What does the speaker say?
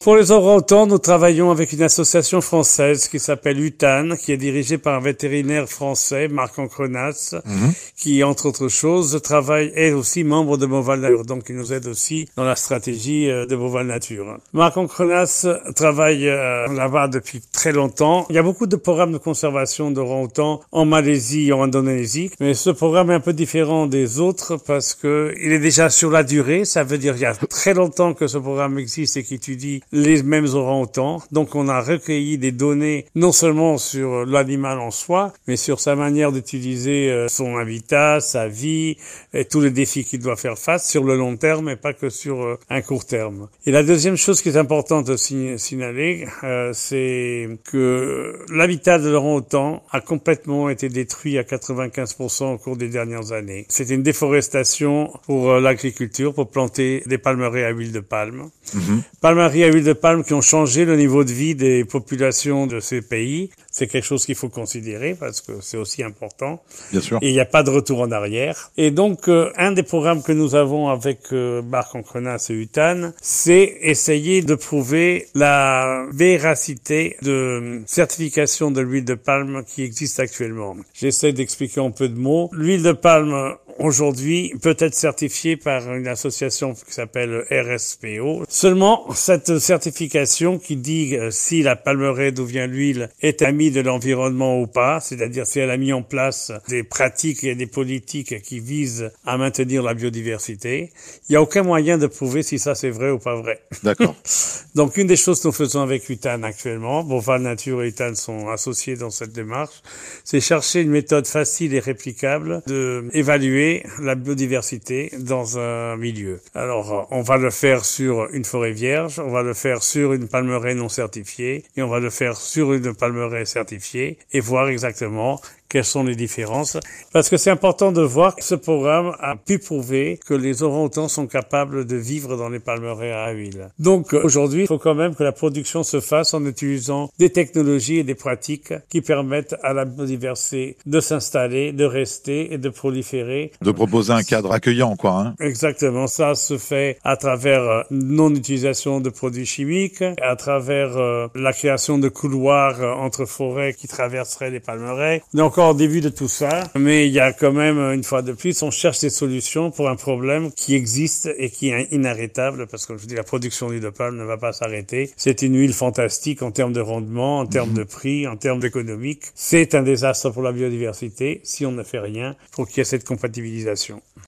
Pour les orang-outans, nous travaillons avec une association française qui s'appelle UTAN, qui est dirigée par un vétérinaire français, Marc Ancrenas, mhm. qui, entre autres choses, travaille, est aussi membre de Beauval Nature, donc il nous aide aussi dans la stratégie euh, de Beauval Nature. Marc Ancrenas travaille euh, là-bas depuis très longtemps. Il y a beaucoup de programmes de conservation d'orang-outans en Malaisie et en Indonésie, mais ce programme est un peu différent des autres parce que il est déjà sur la durée. Ça veut dire qu'il y a très longtemps que ce programme existe et qu'étudie les mêmes orang-outans. Donc on a recueilli des données non seulement sur l'animal en soi, mais sur sa manière d'utiliser euh, son habitat, sa vie et tous les défis qu'il doit faire face sur le long terme et pas que sur euh, un court terme. Et la deuxième chose qui est importante à signaler, euh, c'est que l'habitat de l'orang-outan a complètement été détruit à 95% au cours des dernières années. C'est une déforestation pour l'agriculture, pour planter des palmeraies à huile de palme. Mm Palmeries à huile de palme qui ont changé le niveau de vie des populations de ces pays. C'est quelque chose qu'il faut considérer parce que c'est aussi important. Bien sûr. Et il n'y a pas de retour en arrière. Et donc, euh, un des programmes que nous avons avec euh, Marc Ancrenas et UTAN, c'est essayer de prouver la véracité de certification de l'huile de palme qui existe actuellement. J'essaie d'expliquer en peu de mots. L'huile de palme aujourd'hui peut être certifiée par une association qui s'appelle RSPO. Seulement, cette certification qui dit euh, si la palmeraie d'où vient l'huile est amie de l'environnement ou pas, c'est-à-dire si elle a mis en place des pratiques et des politiques qui visent à maintenir la biodiversité, il n'y a aucun moyen de prouver si ça c'est vrai ou pas vrai. D'accord. Donc une des choses que nous faisons avec UTAN actuellement, Boval Nature et UTAN sont associés dans cette démarche, c'est chercher une méthode facile et réplicable de évaluer la biodiversité dans un milieu. Alors on va le faire sur une forêt vierge, on va le faire sur une palmeraie non certifiée et on va le faire sur une palmeraie certifiée et voir exactement quelles sont les différences. Parce que c'est important de voir que ce programme a pu prouver que les orang-outans sont capables de vivre dans les palmeraies à huile. Donc aujourd'hui, il faut quand même que la production se fasse en utilisant des technologies et des pratiques qui permettent à la biodiversité de s'installer, de rester et de proliférer. De proposer un cadre accueillant, quoi. Hein. Exactement. Ça se fait à travers euh, non-utilisation de produits chimiques, à travers euh, la création de couloirs euh, entre forêts qui traverseraient les palmeraies. Donc au début de tout ça, mais il y a quand même, une fois de plus, on cherche des solutions pour un problème qui existe et qui est inarrêtable, parce que je dis, la production d'huile de palme ne va pas s'arrêter. C'est une huile fantastique en termes de rendement, en termes de prix, en termes économiques. C'est un désastre pour la biodiversité si on ne fait rien pour qu'il y ait cette compatibilisation.